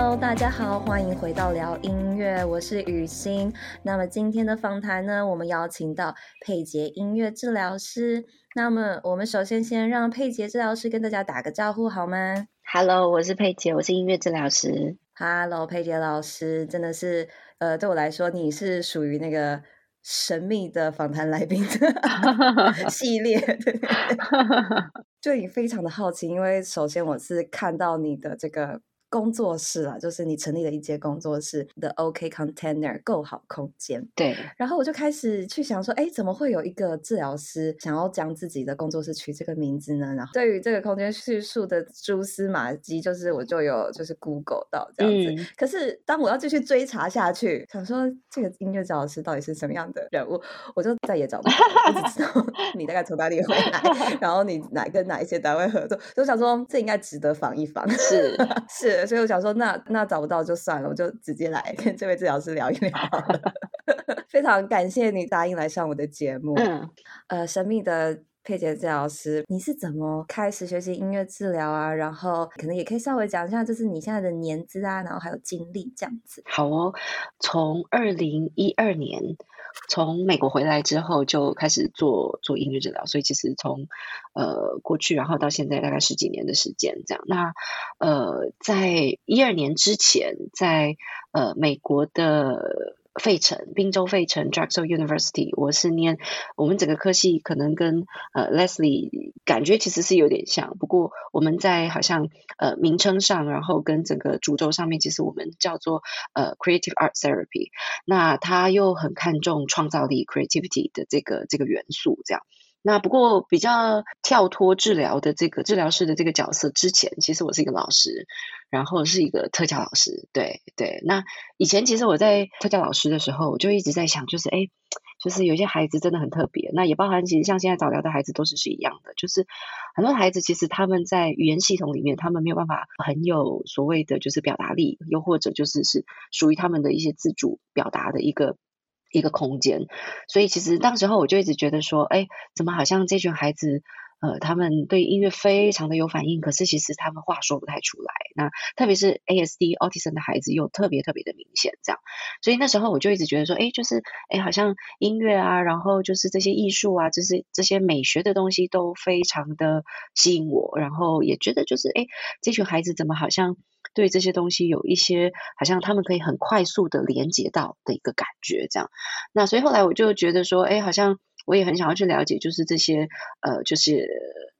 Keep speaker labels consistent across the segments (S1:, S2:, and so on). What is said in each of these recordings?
S1: Hello，大家好，欢迎回到聊音乐，我是雨欣。那么今天的访谈呢，我们邀请到佩杰音乐治疗师。那么我们首先先让佩杰治疗师跟大家打个招呼好吗
S2: ？Hello，我是佩杰，我是音乐治疗师。
S1: Hello，佩杰老师，真的是呃，对我来说你是属于那个神秘的访谈来宾的 系列，对，就你非常的好奇，因为首先我是看到你的这个。工作室啊，就是你成立了一间工作室的 OK Container 够好空间。
S2: 对，
S1: 然后我就开始去想说，哎，怎么会有一个治疗师想要将自己的工作室取这个名字呢？然后对于这个空间叙述的蛛丝马迹，就是我就有就是 Google 到这样子。嗯、可是当我要继续追查下去，想说这个音乐治疗师到底是什么样的人物，我就再也找不到。我只知道 你大概从哪里回来，然后你哪跟哪一些单位合作，就想说这应该值得防一防。
S2: 是
S1: 是。所以我想说那，那那找不到就算了，我就直接来跟这位治疗师聊一聊。非常感谢你答应来上我的节目。嗯，呃，神秘的佩杰治疗师，你是怎么开始学习音乐治疗啊？然后可能也可以稍微讲一下，就是你现在的年资啊，然后还有经历这样子。
S2: 好哦，从二零一二年。从美国回来之后就开始做做音乐治疗，所以其实从呃过去然后到现在大概十几年的时间这样。那呃在一二年之前，在呃美国的。费城，宾州费城 Drexel University，我是念我们整个科系，可能跟呃 Leslie 感觉其实是有点像，不过我们在好像呃名称上，然后跟整个主轴上面，其实我们叫做呃 Creative Art Therapy，那他又很看重创造力 Creativity 的这个这个元素，这样。那不过比较跳脱治疗的这个治疗师的这个角色之前，其实我是一个老师，然后是一个特教老师。对对，那以前其实我在特教老师的时候，我就一直在想，就是哎，就是有些孩子真的很特别。那也包含其实像现在早疗的孩子都是是一样的，就是很多孩子其实他们在语言系统里面，他们没有办法很有所谓的就是表达力，又或者就是是属于他们的一些自主表达的一个。一个空间，所以其实当时候我就一直觉得说，哎，怎么好像这群孩子，呃，他们对音乐非常的有反应，可是其实他们话说不太出来。那特别是 ASD Autism 的孩子又特别特别的明显，这样。所以那时候我就一直觉得说，哎，就是，哎，好像音乐啊，然后就是这些艺术啊，就是这些美学的东西都非常的吸引我，然后也觉得就是，哎，这群孩子怎么好像。对这些东西有一些好像他们可以很快速的连接到的一个感觉，这样。那所以后来我就觉得说，哎，好像我也很想要去了解，就是这些呃，就是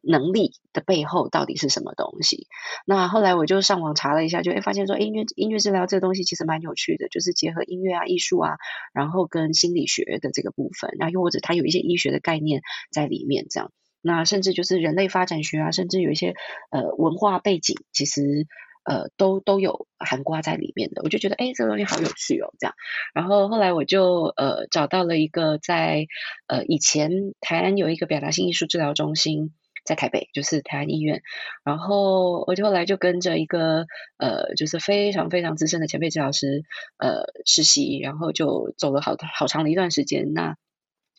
S2: 能力的背后到底是什么东西。那后来我就上网查了一下，就哎发现说，音乐音乐治疗这个东西其实蛮有趣的，就是结合音乐啊、艺术啊，然后跟心理学的这个部分，然后又或者它有一些医学的概念在里面，这样。那甚至就是人类发展学啊，甚至有一些呃文化背景，其实。呃，都都有含瓜在里面的，我就觉得，哎，这个东西好有趣哦，这样。然后后来我就呃找到了一个在呃以前台湾有一个表达性艺术治疗中心，在台北，就是台湾医院。然后我就后来就跟着一个呃，就是非常非常资深的前辈治疗师呃实习，然后就走了好好长的一段时间。那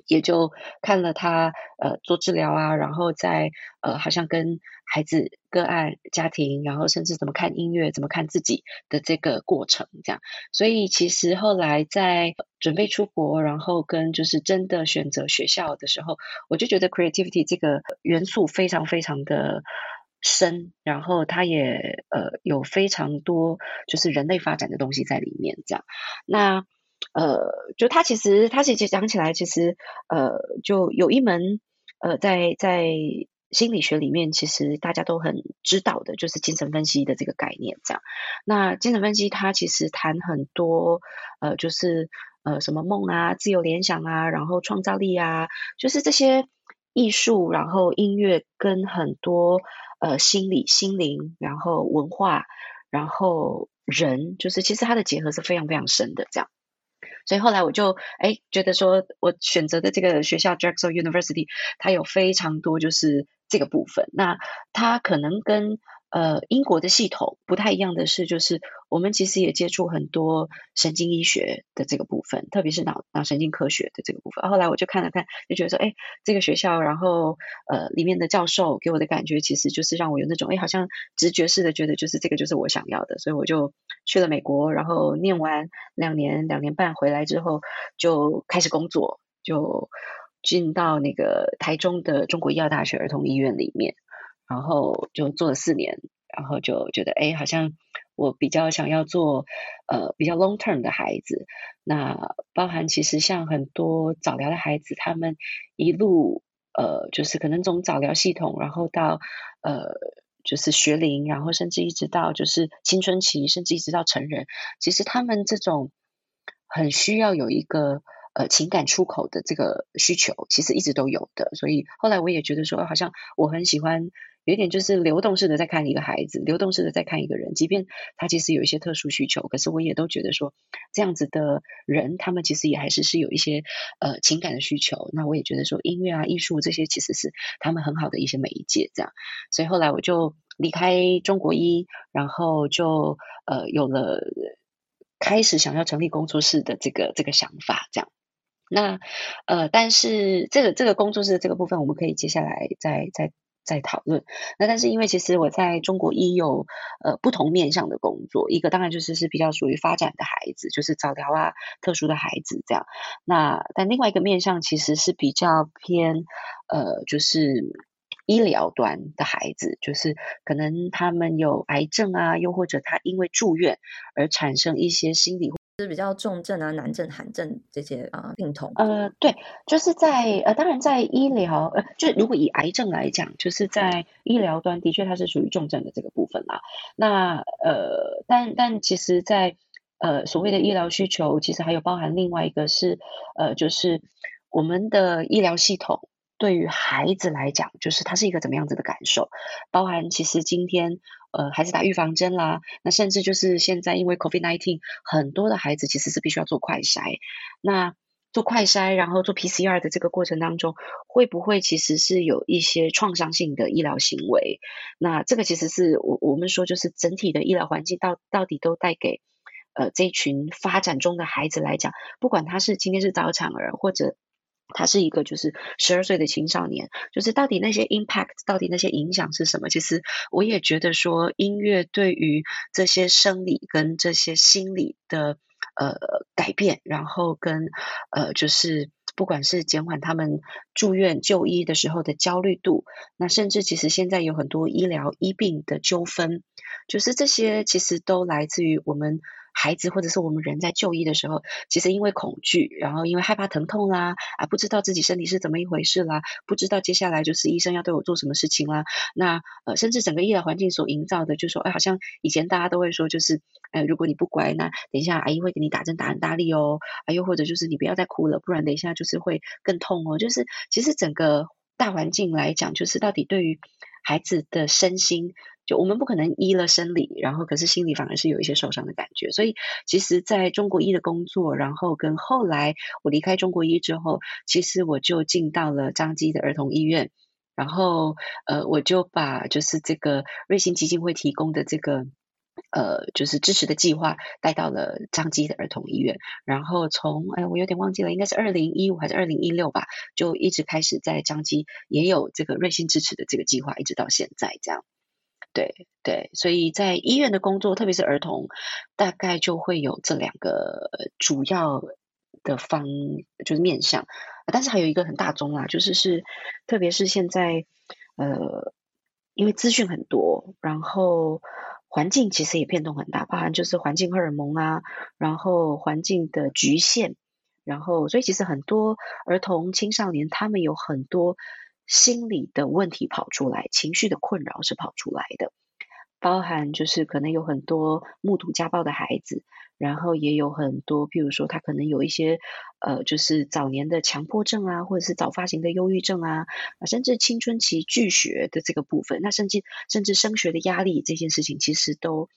S2: 也就看了他呃做治疗啊，然后在呃好像跟孩子个案家庭，然后甚至怎么看音乐，怎么看自己的这个过程这样。所以其实后来在准备出国，然后跟就是真的选择学校的时候，我就觉得 creativity 这个元素非常非常的深，然后它也呃有非常多就是人类发展的东西在里面这样。那呃，就他其实，他其实讲起来，其实呃，就有一门呃，在在心理学里面，其实大家都很知道的，就是精神分析的这个概念。这样，那精神分析它其实谈很多呃，就是呃，什么梦啊、自由联想啊，然后创造力啊，就是这些。艺术，然后音乐跟很多呃心理、心灵，然后文化，然后人，就是其实它的结合是非常非常深的这样。所以后来我就哎觉得说，我选择的这个学校 Drexel University，它有非常多就是这个部分。那它可能跟呃，英国的系统不太一样的是，就是我们其实也接触很多神经医学的这个部分，特别是脑脑神经科学的这个部分。后来我就看了看，就觉得说，哎，这个学校，然后呃，里面的教授给我的感觉，其实就是让我有那种，哎，好像直觉式的觉得，就是这个就是我想要的。所以我就去了美国，然后念完两年两年半回来之后，就开始工作，就进到那个台中的中国医药大学儿童医院里面。然后就做了四年，然后就觉得，哎，好像我比较想要做，呃，比较 long term 的孩子。那包含其实像很多早疗的孩子，他们一路，呃，就是可能从早疗系统，然后到，呃，就是学龄，然后甚至一直到就是青春期，甚至一直到成人，其实他们这种很需要有一个。呃，情感出口的这个需求其实一直都有的，所以后来我也觉得说，好像我很喜欢有一点就是流动式的在看一个孩子，流动式的在看一个人，即便他其实有一些特殊需求，可是我也都觉得说，这样子的人，他们其实也还是是有一些呃情感的需求。那我也觉得说，音乐啊、艺术这些其实是他们很好的一些媒介，这样。所以后来我就离开中国医，然后就呃有了开始想要成立工作室的这个这个想法，这样。那呃，但是这个这个工作室的这个部分，我们可以接下来再再在讨论。那但是因为其实我在中国医有呃不同面向的工作，一个当然就是是比较属于发展的孩子，就是早疗啊特殊的孩子这样。那但另外一个面向其实是比较偏呃就是医疗端的孩子，就是可能他们有癌症啊，又或者他因为住院而产生一些心理。
S1: 是比较重症啊、难症、罕症这些啊病痛。
S2: 呃，对，就是在呃，当然在医疗呃，就如果以癌症来讲，就是在医疗端的确它是属于重症的这个部分啦。那呃，但但其实在，在呃所谓的医疗需求，其实还有包含另外一个是呃，就是我们的医疗系统。对于孩子来讲，就是他是一个怎么样子的感受？包含其实今天，呃，孩子打预防针啦，那甚至就是现在因为 COVID-19，很多的孩子其实是必须要做快筛。那做快筛，然后做 PCR 的这个过程当中，会不会其实是有一些创伤性的医疗行为？那这个其实是我我们说，就是整体的医疗环境到到底都带给呃这一群发展中的孩子来讲，不管他是今天是早产儿或者。他是一个就是十二岁的青少年，就是到底那些 impact，到底那些影响是什么？其实我也觉得说，音乐对于这些生理跟这些心理的呃改变，然后跟呃就是不管是减缓他们住院就医的时候的焦虑度，那甚至其实现在有很多医疗医病的纠纷，就是这些其实都来自于我们。孩子或者是我们人在就医的时候，其实因为恐惧，然后因为害怕疼痛啦，啊，不知道自己身体是怎么一回事啦，不知道接下来就是医生要对我做什么事情啦。那呃，甚至整个医疗环境所营造的，就说，哎，好像以前大家都会说，就是，呃，如果你不乖，那等一下阿姨会给你打针打很大力哦，啊，又或者就是你不要再哭了，不然等一下就是会更痛哦。就是其实整个大环境来讲，就是到底对于孩子的身心。就我们不可能医了生理，然后可是心里反而是有一些受伤的感觉。所以其实在中国医的工作，然后跟后来我离开中国医之后，其实我就进到了张基的儿童医院，然后呃，我就把就是这个瑞星基金会提供的这个呃就是支持的计划带到了张基的儿童医院，然后从哎我有点忘记了，应该是二零一五还是二零一六吧，就一直开始在张基也有这个瑞星支持的这个计划，一直到现在这样。对对，所以在医院的工作，特别是儿童，大概就会有这两个主要的方，就是面向。但是还有一个很大宗啦，就是是，特别是现在，呃，因为资讯很多，然后环境其实也变动很大，包含就是环境荷尔蒙啊，然后环境的局限，然后所以其实很多儿童青少年他们有很多。心理的问题跑出来，情绪的困扰是跑出来的，包含就是可能有很多目睹家暴的孩子，然后也有很多，譬如说他可能有一些呃，就是早年的强迫症啊，或者是早发型的忧郁症啊，甚至青春期拒学的这个部分，那甚至甚至升学的压力这件事情，其实都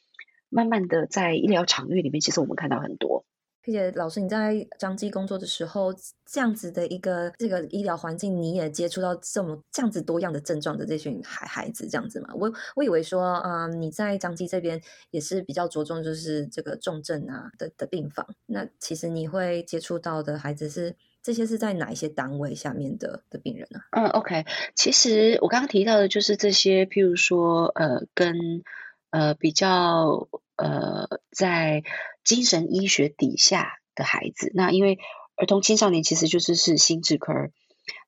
S2: 慢慢的在医疗场域里面，其实我们看到很多。
S1: 佩姐老师，你在彰基工作的时候，这样子的一个这个医疗环境，你也接触到这么这样子多样的症状的这群孩孩子，这样子吗？我我以为说，啊、你在彰基这边也是比较着重就是这个重症啊的的病房。那其实你会接触到的孩子是这些是在哪一些单位下面的的病人呢？
S2: 嗯，OK，其实我刚刚提到的就是这些，譬如说，呃，跟呃比较。呃，在精神医学底下的孩子，那因为儿童青少年其实就是是心智科，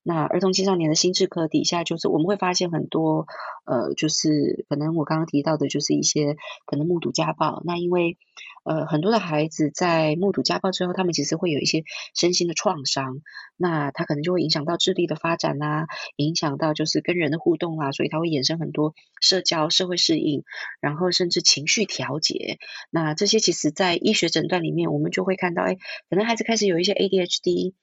S2: 那儿童青少年的心智科底下，就是我们会发现很多，呃，就是可能我刚刚提到的，就是一些可能目睹家暴，那因为。呃，很多的孩子在目睹家暴之后，他们其实会有一些身心的创伤，那他可能就会影响到智力的发展啊，影响到就是跟人的互动啊，所以他会衍生很多社交、社会适应，然后甚至情绪调节。那这些其实在医学诊断里面，我们就会看到，哎，可能孩子开始有一些 ADHD。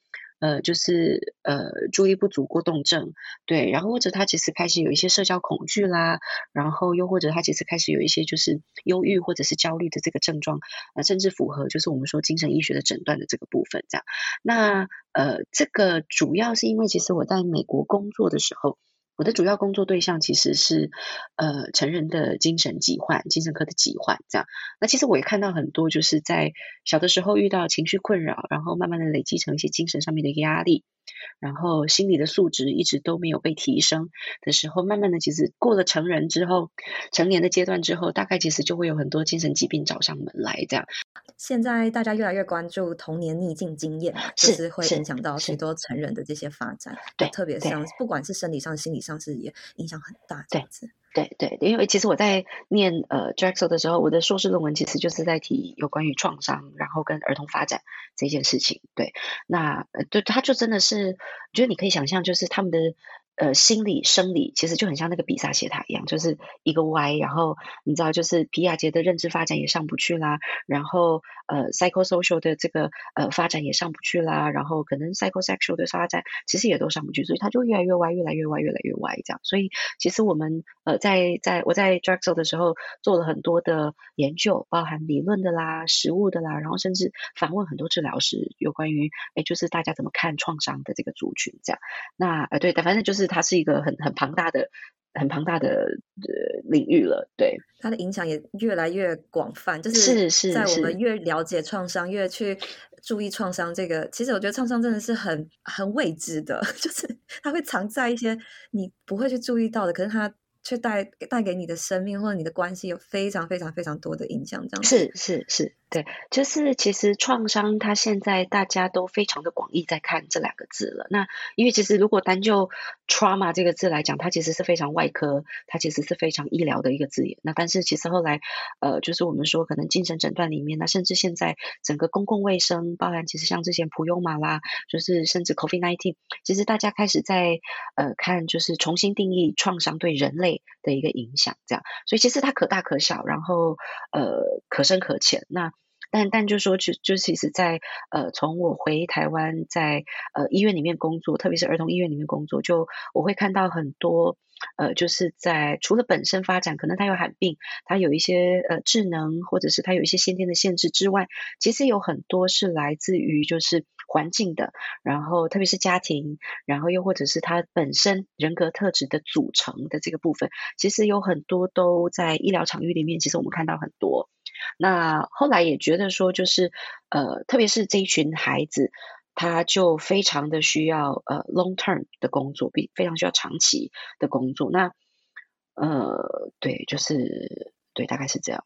S2: 呃，就是呃，注意不足过动症，对，然后或者他其实开始有一些社交恐惧啦，然后又或者他其实开始有一些就是忧郁或者是焦虑的这个症状，呃，甚至符合就是我们说精神医学的诊断的这个部分，这样。那呃，这个主要是因为其实我在美国工作的时候。我的主要工作对象其实是，呃，成人的精神疾患、精神科的疾患这样。那其实我也看到很多，就是在小的时候遇到情绪困扰，然后慢慢的累积成一些精神上面的压力。然后心理的素质一直都没有被提升的时候，慢慢的其实过了成人之后，成年的阶段之后，大概其实就会有很多精神疾病找上门来这样。
S1: 现在大家越来越关注童年逆境经验，
S2: 是
S1: 就是会影响到许多成人的这些发展，对，特别像不管是生理上、心理上是也影响很大这样子。
S2: 对对，因为其实我在念呃 Drexel 的时候，我的硕士论文其实就是在提有关于创伤，然后跟儿童发展这件事情。对，那呃对，他就真的是，我觉得你可以想象，就是他们的。呃，心理生理其实就很像那个比萨斜塔一样，就是一个 Y，然后你知道，就是皮亚杰的认知发展也上不去啦，然后呃，psychosocial 的这个呃发展也上不去啦，然后可能 psychosexual 的发展其实也都上不去，所以它就越来越歪，越来越歪，越来越歪这样。所以其实我们呃在在我在 Draxel 的时候做了很多的研究，包含理论的啦、实物的啦，然后甚至访问很多治疗师，有关于哎，就是大家怎么看创伤的这个族群这样。那呃对，但反正就是。它是一个很很庞大的、很庞大的呃领域了，对，
S1: 它的影响也越来越广泛。就是是在我们越了解创伤，越去注意创伤这个，其实我觉得创伤真的是很很未知的，就是它会藏在一些你不会去注意到的，可是它却带带给你的生命或者你的关系有非常非常非常多的影响。这样
S2: 是是是。对，就是其实创伤，它现在大家都非常的广义在看这两个字了。那因为其实如果单就 trauma 这个字来讲，它其实是非常外科，它其实是非常医疗的一个字眼。那但是其实后来，呃，就是我们说可能精神诊断里面，那甚至现在整个公共卫生，包含其实像之前普悠玛啦，就是甚至 COVID-19，其实大家开始在呃看，就是重新定义创伤对人类的一个影响，这样。所以其实它可大可小，然后呃可深可浅。那但但就说就就其实在呃从我回台湾在呃医院里面工作，特别是儿童医院里面工作，就我会看到很多呃就是在除了本身发展，可能他有罕病，他有一些呃智能或者是他有一些先天的限制之外，其实有很多是来自于就是环境的，然后特别是家庭，然后又或者是他本身人格特质的组成的这个部分，其实有很多都在医疗场域里面，其实我们看到很多。那后来也觉得说，就是呃，特别是这一群孩子，他就非常的需要呃 long term 的工作，比非常需要长期的工作。那呃，对，就是对，大概是这样。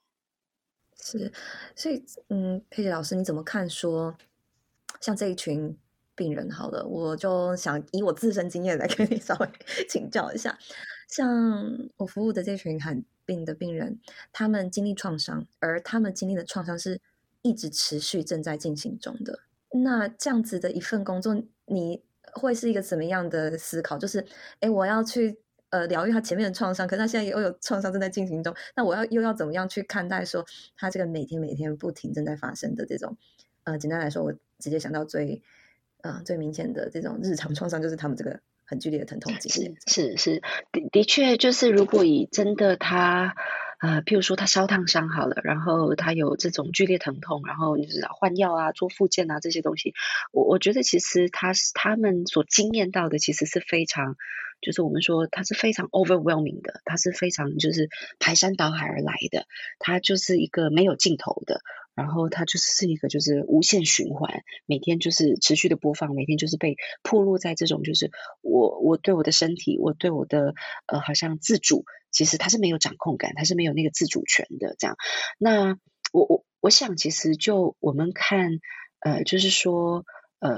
S1: 是，所以嗯，佩姐老师，你怎么看说，像这一群病人，好了，我就想以我自身经验来跟你 稍微请教一下，像我服务的这群很。病的病人，他们经历创伤，而他们经历的创伤是一直持续正在进行中的。那这样子的一份工作，你会是一个怎么样的思考？就是，诶，我要去呃疗愈他前面的创伤，可是他现在又有创伤正在进行中，那我要又要怎么样去看待说他这个每天每天不停正在发生的这种，呃，简单来说，我直接想到最，呃，最明显的这种日常创伤就是他们这个很剧烈的疼痛经验。
S2: 是是是，的的确就是如果以真的他。呃，譬如说他烧烫伤好了，然后他有这种剧烈疼痛，然后你知道换药啊、做复健啊这些东西，我我觉得其实他是他们所经验到的，其实是非常，就是我们说他是非常 overwhelming 的，他是非常就是排山倒海而来的，他就是一个没有尽头的。然后它就是是一个就是无限循环，每天就是持续的播放，每天就是被暴露在这种就是我我对我的身体，我对我的呃好像自主，其实它是没有掌控感，它是没有那个自主权的这样。那我我我想其实就我们看呃就是说呃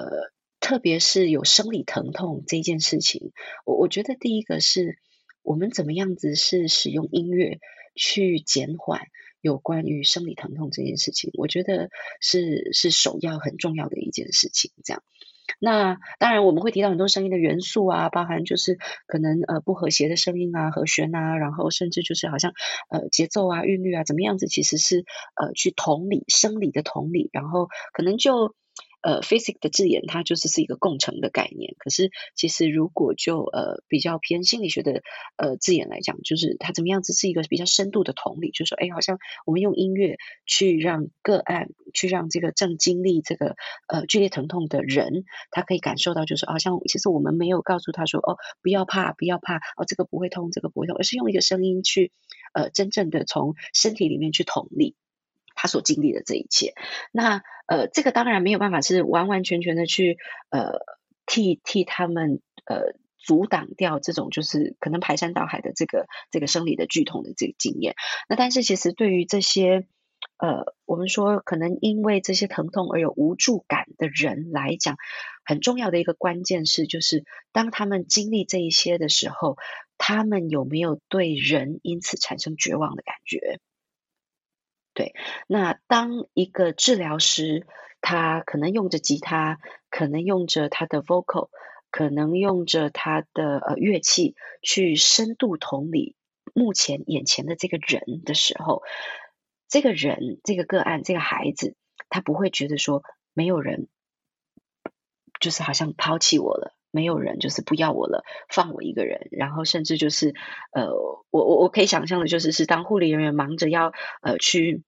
S2: 特别是有生理疼痛这件事情，我我觉得第一个是我们怎么样子是使用音乐去减缓。有关于生理疼痛这件事情，我觉得是是首要很重要的一件事情。这样，那当然我们会提到很多声音的元素啊，包含就是可能呃不和谐的声音啊、和弦啊，然后甚至就是好像呃节奏啊、韵律啊怎么样子，其实是呃去同理生理的同理，然后可能就。呃，physics 的字眼，它就是是一个共成的概念。可是，其实如果就呃比较偏心理学的呃字眼来讲，就是它怎么样子是一个比较深度的同理，就是说，哎，好像我们用音乐去让个案，去让这个正经历这个呃剧烈疼痛的人，他可以感受到，就是好像其实我们没有告诉他说，哦，不要怕，不要怕，哦，这个不会痛，这个不会痛，而是用一个声音去呃真正的从身体里面去同理。他所经历的这一切，那呃，这个当然没有办法是完完全全的去呃替替他们呃阻挡掉这种就是可能排山倒海的这个这个生理的剧痛的这个经验。那但是其实对于这些呃我们说可能因为这些疼痛而有无助感的人来讲，很重要的一个关键是就是当他们经历这一些的时候，他们有没有对人因此产生绝望的感觉？对，那当一个治疗师，他可能用着吉他，可能用着他的 vocal，可能用着他的呃乐器去深度同理目前眼前的这个人的时候，这个人这个个案这个孩子，他不会觉得说没有人，就是好像抛弃我了，没有人就是不要我了，放我一个人，然后甚至就是呃，我我我可以想象的就是是当护理人员忙着要呃去。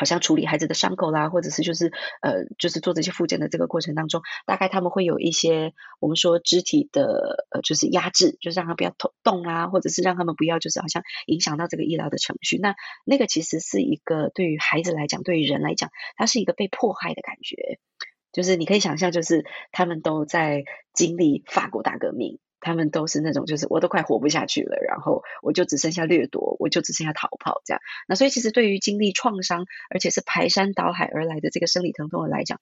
S2: 好像处理孩子的伤口啦，或者是就是呃，就是做这些复健的这个过程当中，大概他们会有一些我们说肢体的呃，就是压制，就是让他不要动啊，或者是让他们不要就是好像影响到这个医疗的程序。那那个其实是一个对于孩子来讲，对于人来讲，它是一个被迫害的感觉。就是你可以想象，就是他们都在经历法国大革命。他们都是那种，就是我都快活不下去了，然后我就只剩下掠夺，我就只剩下逃跑这样。那所以其实对于经历创伤，而且是排山倒海而来的这个生理疼痛的来讲，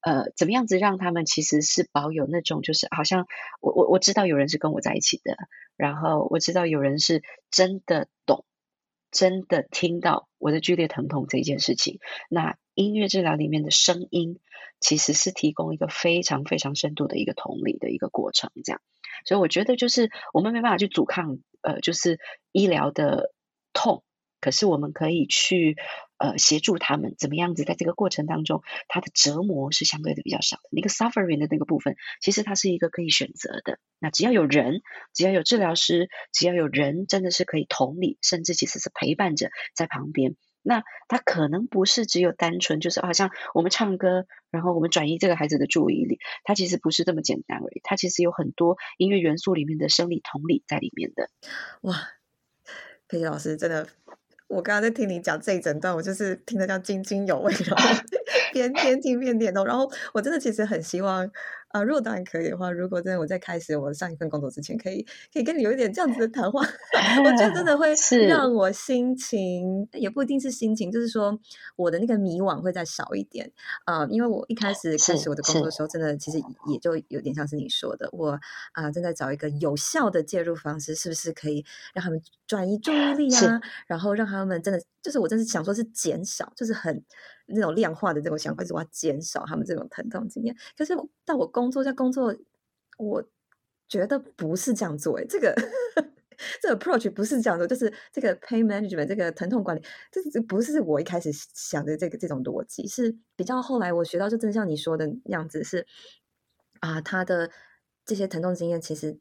S2: 呃，怎么样子让他们其实是保有那种，就是好像我我我知道有人是跟我在一起的，然后我知道有人是真的懂，真的听到我的剧烈疼痛这一件事情。那音乐治疗里面的声音，其实是提供一个非常非常深度的一个同理的一个过程，这样。所以我觉得就是我们没办法去阻抗，呃，就是医疗的痛，可是我们可以去呃协助他们怎么样子在这个过程当中，他的折磨是相对的比较少的。那个 suffering 的那个部分，其实它是一个可以选择的。那只要有人，只要有治疗师，只要有人真的是可以同理，甚至其实是陪伴着在旁边。那他可能不是只有单纯就是好像我们唱歌，然后我们转移这个孩子的注意力，他其实不是这么简单而已，他其实有很多音乐元素里面的生理同理在里面的。
S1: 哇，佩奇老师真的，我刚刚在听你讲这一整段，我就是听得这样津津有味，然后 边 边听边点头，然后我真的其实很希望。啊，如果当然可以的话，如果真的我在开始我上一份工作之前，可以可以跟你有一点这样子的谈话，我觉得真的会 让。我心情也不一定是心情，就是说我的那个迷惘会再少一点。啊、呃，因为我一开始开始我的工作的时候，真的其实也就有点像是你说的，我啊、呃、正在找一个有效的介入方式，是不是可以让他们转移注意力啊，然后让他们真的就是我真是想说是减少，就是很。那种量化的这种想法，就是我要减少他们这种疼痛经验。可是到我工作在工作，我觉得不是这样做。哎，这个这个 approach 不是这样的，就是这个 pain management 这个疼痛管理，这这不是我一开始想的这个这种逻辑，是比较后来我学到，就真像你说的样子，是啊，他的这些疼痛经验其实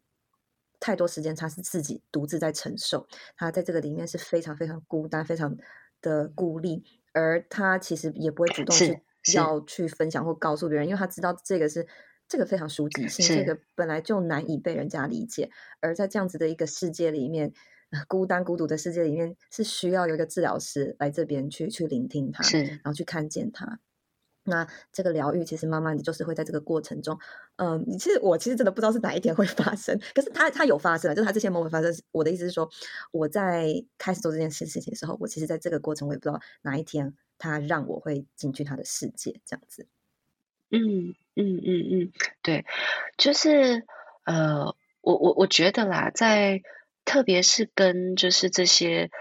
S1: 太多时间他是自己独自在承受，他在这个里面是非常非常孤单，非常的孤立，而他其实也不会主动去要去分享或告诉别人，因为他知道这个是。这个非常属己性，这个本来就难以被人家理解，而在这样子的一个世界里面，孤单孤独的世界里面，是需要有一个治疗师来这边去去聆听他，然后去看见他。那这个疗愈其实慢慢的就是会在这个过程中，嗯，其实我其实真的不知道是哪一天会发生，可是它它有发生，就是它这些某某发生。我的意思是说，我在开始做这件事事情的时候，我其实在这个过程我也不知道哪一天他让我会进去他的世界，这样子。
S2: 嗯嗯嗯嗯，对，就是呃，我我我觉得啦，在特别是跟就是这些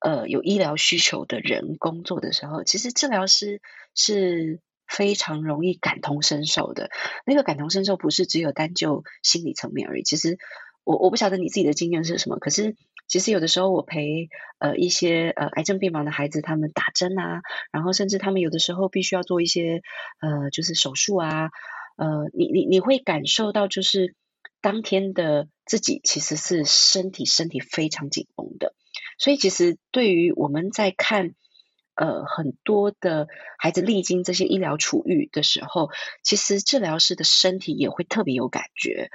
S2: 呃有医疗需求的人工作的时候，其实治疗师是非常容易感同身受的。那个感同身受不是只有单就心理层面而已，其实我我不晓得你自己的经验是什么，可是。其实有的时候，我陪呃一些呃癌症病房的孩子，他们打针啊，然后甚至他们有的时候必须要做一些呃就是手术啊，呃，你你你会感受到，就是当天的自己其实是身体身体非常紧绷的，所以其实对于我们在看呃很多的孩子历经这些医疗处遇的时候，其实治疗师的身体也会特别有感觉。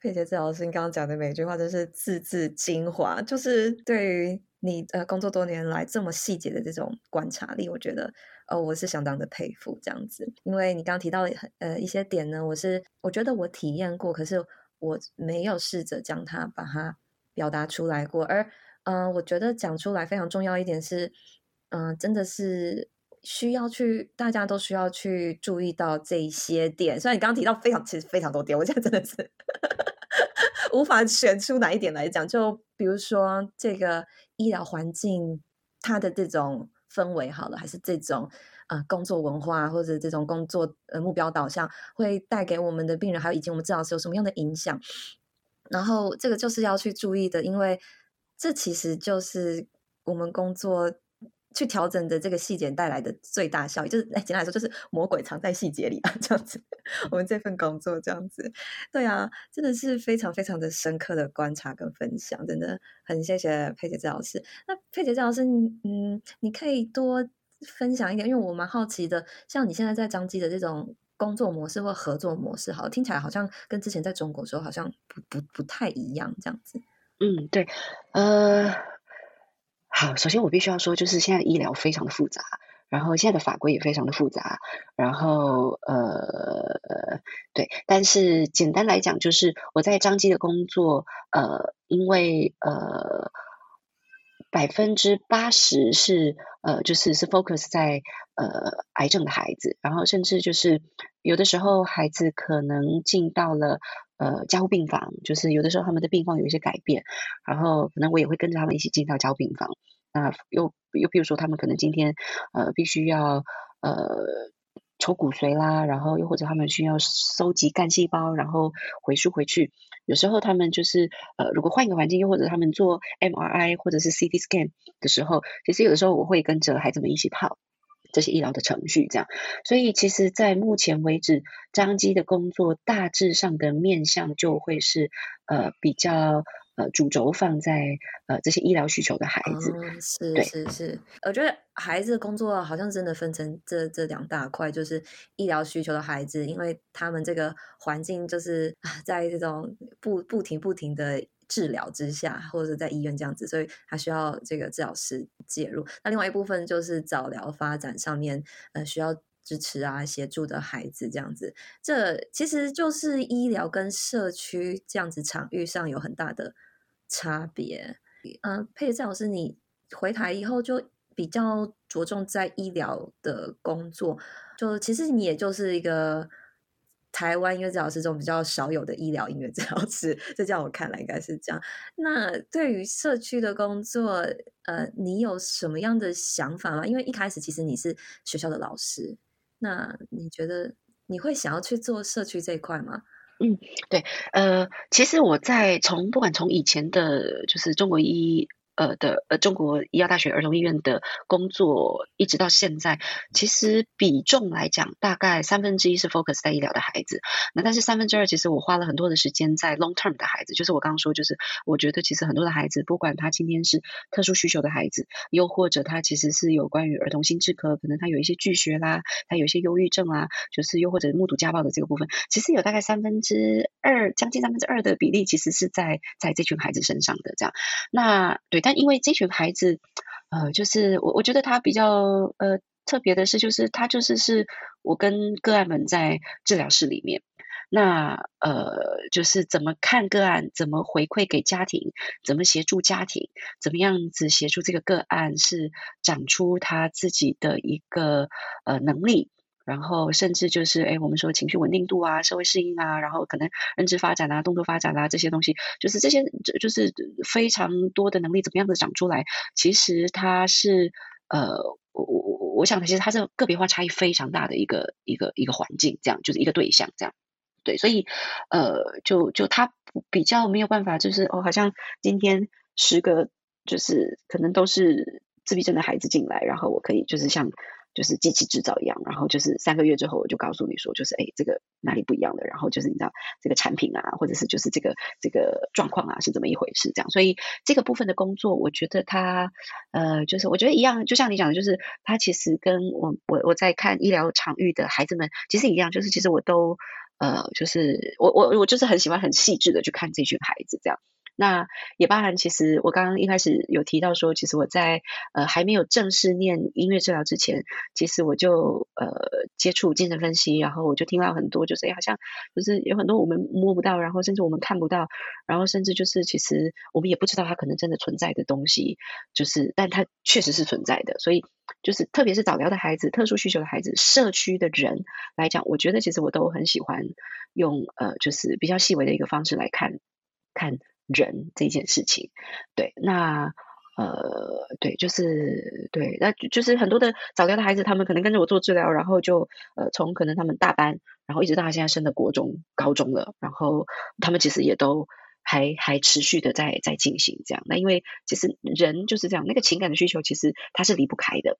S1: 佩杰治疗师，你刚刚讲的每句话都是字字精华，就是对于你呃工作多年来这么细节的这种观察力，我觉得呃我是相当的佩服这样子。因为你刚刚提到呃一些点呢，我是我觉得我体验过，可是我没有试着将它把它表达出来过。而嗯、我觉得讲出来非常重要一点是，嗯、真的是需要去大家都需要去注意到这些点。虽然你刚刚提到非常其实非常多点，我现在真的是。无法选出哪一点来讲，就比如说这个医疗环境，它的这种氛围好了，还是这种呃工作文化或者这种工作呃目标导向，会带给我们的病人还有以及我们治疗师有什么样的影响？然后这个就是要去注意的，因为这其实就是我们工作。去调整的这个细节带来的最大效益，就是哎，简单来说，就是魔鬼藏在细节里啊，这样子。我们这份工作这样子，对啊，真的是非常非常的深刻的观察跟分享，真的很谢谢佩杰治老师。那佩杰治老师，嗯，你可以多分享一点，因为我蛮好奇的，像你现在在彰基的这种工作模式或合作模式，好，听起来好像跟之前在中国时候好像不不不太一样，这样子。
S2: 嗯，对，呃。好，首先我必须要说，就是现在医疗非常的复杂，然后现在的法规也非常的复杂，然后呃，对，但是简单来讲，就是我在张基的工作，呃，因为呃百分之八十是呃就是是 focus 在呃癌症的孩子，然后甚至就是有的时候孩子可能进到了。呃，加护病房就是有的时候他们的病况有一些改变，然后可能我也会跟着他们一起进到加护病房。那又又比如说他们可能今天呃必须要呃抽骨髓啦，然后又或者他们需要收集干细胞，然后回输回去。有时候他们就是呃如果换一个环境，又或者他们做 MRI 或者是 CT scan 的时候，其实有的时候我会跟着孩子们一起跑。这些医疗的程序，这样，所以其实，在目前为止，张基的工作大致上的面向就会是，呃，比较呃主轴放在呃这些医疗需求的孩子。
S1: 嗯、是是是，我觉得孩子的工作好像真的分成这这两大块，就是医疗需求的孩子，因为他们这个环境就是 在这种不不停不停的。治疗之下，或者在医院这样子，所以他需要这个治疗师介入。那另外一部分就是早疗发展上面，呃，需要支持啊、协助的孩子这样子。这其实就是医疗跟社区这样子场域上有很大的差别。嗯、呃，佩杰老师，你回台以后就比较着重在医疗的工作，就其实你也就是一个。台湾音乐治疗师这种比较少有的医疗音乐治疗师，这在我看来应该是这样。那对于社区的工作，呃，你有什么样的想法吗？因为一开始其实你是学校的老师，那你觉得你会想要去做社区这一块吗？
S2: 嗯，对，呃，其实我在从不管从以前的，就是中国医。呃的呃，中国医药大学儿童医院的工作，一直到现在，其实比重来讲，大概三分之一是 focus 在医疗的孩子，那但是三分之二，其实我花了很多的时间在 long term 的孩子，就是我刚刚说，就是我觉得其实很多的孩子，不管他今天是特殊需求的孩子，又或者他其实是有关于儿童心智科，可能他有一些拒学啦，他有一些忧郁症啊，就是又或者目睹家暴的这个部分，其实有大概三分之二，将近三分之二的比例，其实是在在这群孩子身上的这样，那对。但因为这群孩子，呃，就是我我觉得他比较呃特别的是，就是他就是是我跟个案们在治疗室里面，那呃就是怎么看个案，怎么回馈给家庭，怎么协助家庭，怎么样子协助这个个案是长出他自己的一个呃能力。然后甚至就是，哎，我们说情绪稳定度啊，社会适应啊，然后可能认知发展啊，动作发展啊，这些东西，就是这些，就是非常多的能力，怎么样子长出来？其实它是，呃，我我我想，其实它是个别化差异非常大的一个一个一个环境，这样就是一个对象，这样，对，所以，呃，就就他比较没有办法，就是哦，好像今天十个就是可能都是自闭症的孩子进来，然后我可以就是像。就是机器制造一样，然后就是三个月之后我就告诉你说，就是哎，这个哪里不一样的，然后就是你知道这个产品啊，或者是就是这个这个状况啊是怎么一回事这样，所以这个部分的工作，我觉得它呃，就是我觉得一样，就像你讲的，就是它其实跟我我我在看医疗场域的孩子们其实一样，就是其实我都呃，就是我我我就是很喜欢很细致的去看这群孩子这样。那也包含，其实我刚刚一开始有提到说，其实我在呃还没有正式念音乐治疗之前，其实我就呃接触精神分析，然后我就听到很多，就是哎，好像就是有很多我们摸不到，然后甚至我们看不到，然后甚至就是其实我们也不知道它可能真的存在的东西，就是但它确实是存在的，所以就是特别是早疗的孩子、特殊需求的孩子、社区的人来讲，我觉得其实我都很喜欢用呃就是比较细微的一个方式来看看。人这件事情，对，那呃，对，就是对，那就是很多的早疗的孩子，他们可能跟着我做治疗，然后就呃，从可能他们大班，然后一直到他现在升的国中、高中了，然后他们其实也都还还持续的在在进行这样。那因为其实人就是这样，那个情感的需求其实他是离不开的，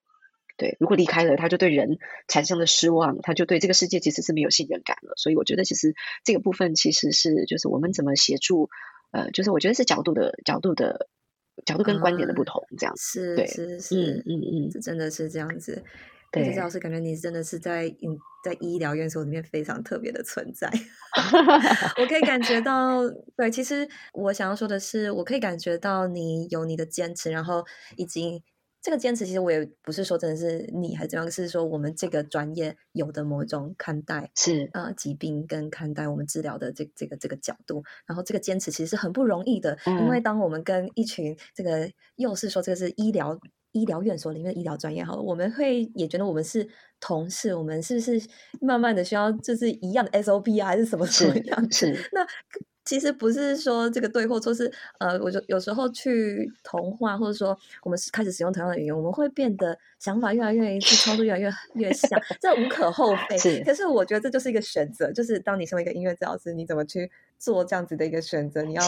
S2: 对，如果离开了，他就对人产生了失望，他就对这个世界其实是没有信任感了。所以我觉得其实这个部分其实是就是我们怎么协助。呃，就是我觉得是角度的角度的角度跟观点的不同，这
S1: 样是是是，嗯嗯嗯，这真的是这样子。对，赵老师感觉你真的是在嗯在医疗院所里面非常特别的存在，我可以感觉到。对，其实我想要说的是，我可以感觉到你有你的坚持，然后以及。这个坚持其实我也不是说真的是你还是怎样，是说我们这个专业有的某一种看待
S2: 是。
S1: 呃疾病跟看待我们治疗的这这个这个角度，然后这个坚持其实是很不容易的，嗯、因为当我们跟一群这个又是说这个是医疗医疗院所里面的医疗专业好了，我们会也觉得我们是同事，我们是不是慢慢的需要就是一样的 SOP 啊，还是什么什么样
S2: 是，是
S1: 那。其实不是说这个对或错，是呃，我就有时候去同化，或者说我们开始使用同样的语言，我们会变得想法越来越一致，操作越来越越像，这无可厚非。是，可是我觉得这就是一个选择，就是当你身为一个音乐治疗师，你怎么去做这样子的一个选择？你要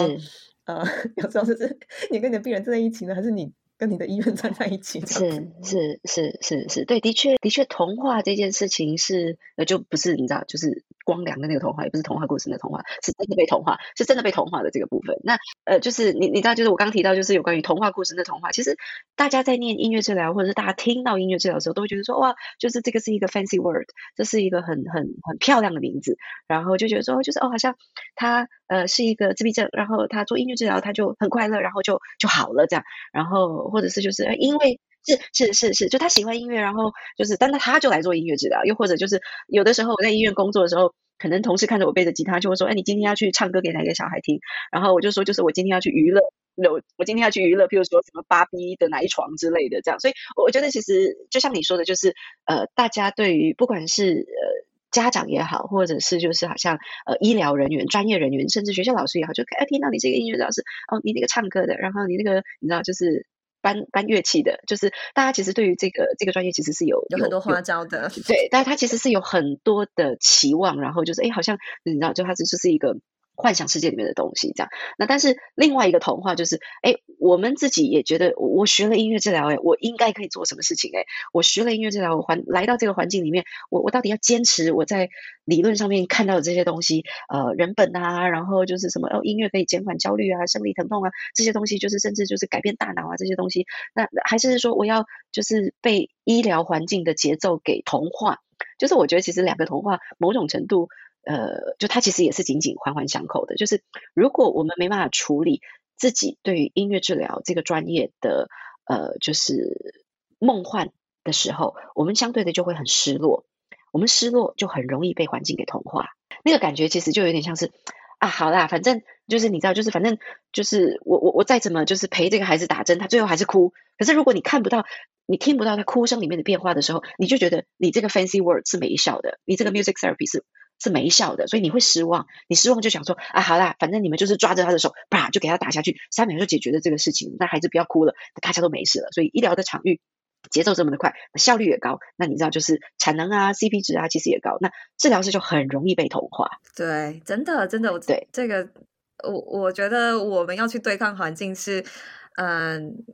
S1: 呃，有时候就是 你跟你的病人站在一起呢，还是你？跟你的医院站在一起，
S2: 是是是是是，对，的确的确，同化这件事情是呃，就不是你知道，就是光良的那个童话，也不是童话故事的童话，是真的被童话，是真的被童话的这个部分。那呃，就是你你知道，就是我刚提到，就是有关于童话故事的童话，其实大家在念音乐治疗，或者是大家听到音乐治疗的时候，都会觉得说哇，就是这个是一个 fancy word，这是一个很很很漂亮的名字，然后就觉得说，就是哦，好像他呃是一个自闭症，然后他做音乐治疗，他就很快乐，然后就就好了这样，然后。或者是就是因为是是是是，就他喜欢音乐，然后就是，但他他就来做音乐治疗。又或者就是有的时候我在医院工作的时候，可能同事看着我背着吉他，就会说：“哎，你今天要去唱歌给哪个小孩听？”然后我就说：“就是我今天要去娱乐，我我今天要去娱乐，譬如说什么芭比的哪一床之类的这样。”所以我觉得其实就像你说的，就是呃，大家对于不管是呃家长也好，或者是就是好像呃医疗人员、专业人员，甚至学校老师也好，就哎听到你这个音乐老师哦，你那个唱歌的，然后你那个你知道就是。搬搬乐器的，就是大家其实对于这个这个专业其实是有
S1: 有很多花招的，
S2: 对，但是他其实是有很多的期望，然后就是哎，好像你知道，就他这就是一个。幻想世界里面的东西，这样。那但是另外一个童话就是，哎，我们自己也觉得，我学了音乐治疗，哎，我应该可以做什么事情？哎，我学了音乐治疗，我环来到这个环境里面，我我到底要坚持我在理论上面看到的这些东西，呃，人本啊，然后就是什么哦，音乐可以减缓焦虑啊，生理疼痛啊，这些东西就是甚至就是改变大脑啊，这些东西。那还是说我要就是被医疗环境的节奏给同化？就是我觉得其实两个童话某种程度。呃，就它其实也是紧紧环环相扣的。就是如果我们没办法处理自己对于音乐治疗这个专业的呃，就是梦幻的时候，我们相对的就会很失落。我们失落就很容易被环境给同化。那个感觉其实就有点像是啊，好啦，反正就是你知道，就是反正就是我我我再怎么就是陪这个孩子打针，他最后还是哭。可是如果你看不到，你听不到他哭声里面的变化的时候，你就觉得你这个 fancy word 是没效的，你这个 music therapy 是。是没效的，所以你会失望。你失望就想说啊，好啦，反正你们就是抓着他的手，啪就给他打下去，三秒就解决了这个事情。那孩子不要哭了，大家都没事了。所以医疗的场域节奏这么的快，效率也高。那你知道就是产能啊，CP 值啊，其实也高。那治疗师就很容易被同化。
S1: 对，真的真的，我对这个我我觉得我们要去对抗环境是，嗯，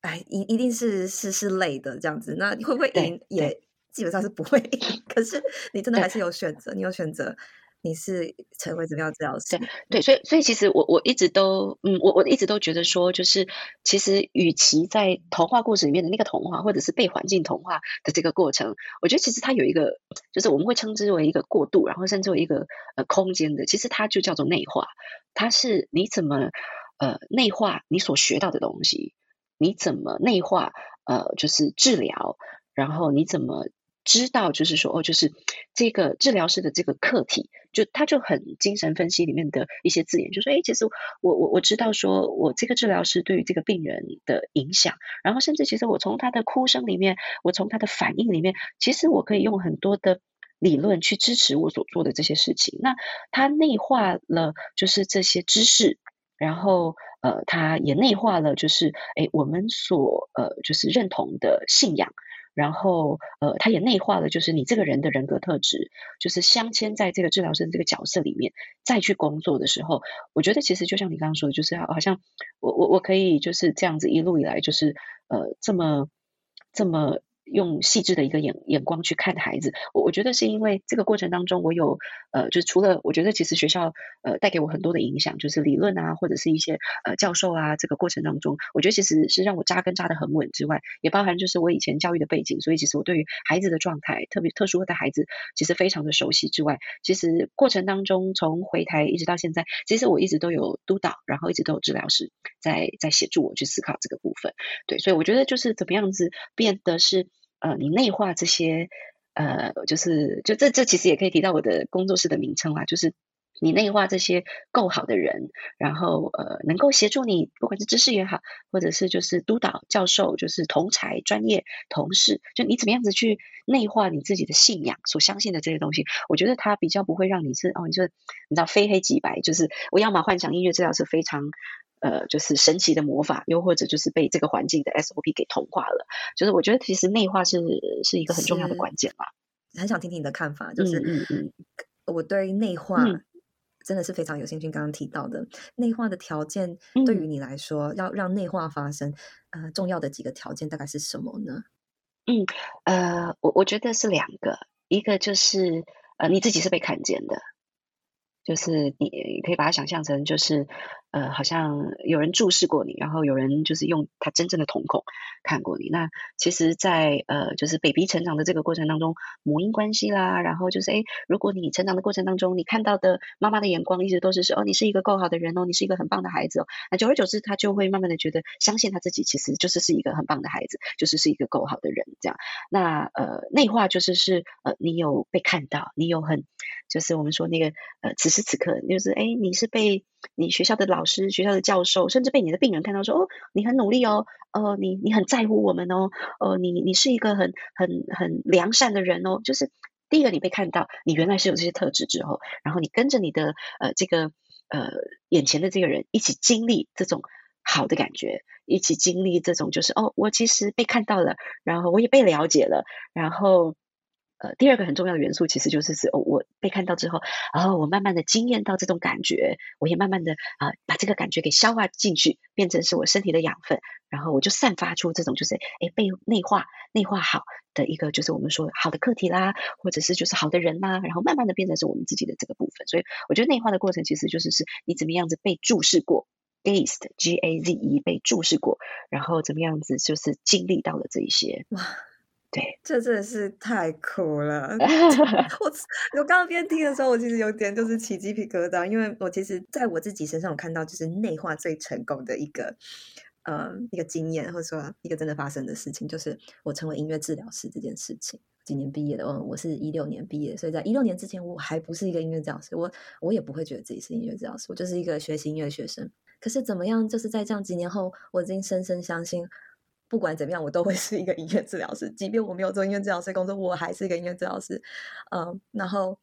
S1: 哎，一一定是是是累的这样子。那会不会也也？基本上是不会，可是你真的还是有选择，你有选择，你是成为怎么样治疗师？
S2: 对对，所以所以其实我我一直都嗯，我我一直都觉得说，就是其实与其在童话故事里面的那个童话，或者是被环境童话的这个过程，我觉得其实它有一个，就是我们会称之为一个过渡，然后甚至为一个呃空间的，其实它就叫做内化，它是你怎么呃内化你所学到的东西，你怎么内化呃就是治疗，然后你怎么。知道就是说哦，就是这个治疗师的这个课题，就他就很精神分析里面的一些字眼，就说哎，其实我我我知道说我这个治疗师对于这个病人的影响，然后甚至其实我从他的哭声里面，我从他的反应里面，其实我可以用很多的理论去支持我所做的这些事情。那他内化了就是这些知识，然后呃，他也内化了就是哎，我们所呃就是认同的信仰。然后，呃，他也内化了，就是你这个人的人格特质，就是镶嵌在这个治疗师这个角色里面，再去工作的时候，我觉得其实就像你刚刚说的，就是好像我我我可以就是这样子一路以来，就是呃这么这么。用细致的一个眼眼光去看孩子，我我觉得是因为这个过程当中，我有呃，就是除了我觉得其实学校呃带给我很多的影响，就是理论啊，或者是一些呃教授啊，这个过程当中，我觉得其实是让我扎根扎得很稳之外，也包含就是我以前教育的背景，所以其实我对于孩子的状态，特别特殊的孩子，其实非常的熟悉之外，其实过程当中从回台一直到现在，其实我一直都有督导，然后一直都有治疗师在在协助我去思考这个部分，对，所以我觉得就是怎么样子变得是。呃，你内化这些，呃，就是就这这其实也可以提到我的工作室的名称啦，就是你内化这些够好的人，然后呃，能够协助你，不管是知识也好，或者是就是督导教授，就是同侪专业同事，就你怎么样子去内化你自己的信仰所相信的这些东西，我觉得它比较不会让你是哦，你就你知道非黑即白，就是我要么幻想音乐治疗是非常。呃，就是神奇的魔法，又或者就是被这个环境的 SOP 给同化了。就是我觉得其实内化是是一个很重要的关键吧。
S1: 很想听听你的看法，就是嗯嗯，我对内化真的是非常有兴趣。刚刚提到的内化的条件，对于你来说，嗯、要让内化发生，呃，重要的几个条件大概是什么呢？
S2: 嗯，呃，我我觉得是两个，一个就是呃，你自己是被看见的。就是你，你可以把它想象成，就是呃，好像有人注视过你，然后有人就是用他真正的瞳孔看过你。那其实在，呃，就是 baby 成长的这个过程当中，母婴关系啦，然后就是哎，如果你成长的过程当中，你看到的妈妈的眼光一直都是说，哦，你是一个够好的人哦，你是一个很棒的孩子哦。那久而久之，他就会慢慢的觉得，相信他自己其实就是是一个很棒的孩子，就是是一个够好的人这样。那呃，内化就是是呃，你有被看到，你有很，就是我们说那个呃，此时。此刻就是哎，你是被你学校的老师、学校的教授，甚至被你的病人看到说哦，你很努力哦，呃，你你很在乎我们哦，呃，你你是一个很很很良善的人哦。就是第一个你被看到，你原来是有这些特质之后，然后你跟着你的呃这个呃眼前的这个人一起经历这种好的感觉，一起经历这种就是哦，我其实被看到了，然后我也被了解了，然后。呃，第二个很重要的元素其实就是是哦，我被看到之后，然后我慢慢的经验到这种感觉，我也慢慢的啊、把这个感觉给消化进去，变成是我身体的养分，然后我就散发出这种就是哎被内化内化好的一个就是我们说好的课题啦，或者是就是好的人啦，然后慢慢的变成是我们自己的这个部分。所以我觉得内化的过程其实就是是你怎么样子被注视过，gazed G A Z E 被注视过，然后怎么样子就是经历到了这一些。哇对，
S1: 这真的是太苦了！我我刚刚边听的时候，我其实有点就是起鸡皮疙瘩，因为我其实在我自己身上，我看到就是内化最成功的一个，呃，一个经验，或者说一个真的发生的事情，就是我成为音乐治疗师这件事情。今年毕业的，我我是一六年毕业，所以在一六年之前，我还不是一个音乐治疗师，我我也不会觉得自己是音乐治疗师，我就是一个学习音乐学生。可是怎么样，就是在这样几年后，我已经深深相信。不管怎么样，我都会是一个音乐治疗师。即便我没有做音乐治疗师工作，我还是一个音乐治疗师。嗯，然后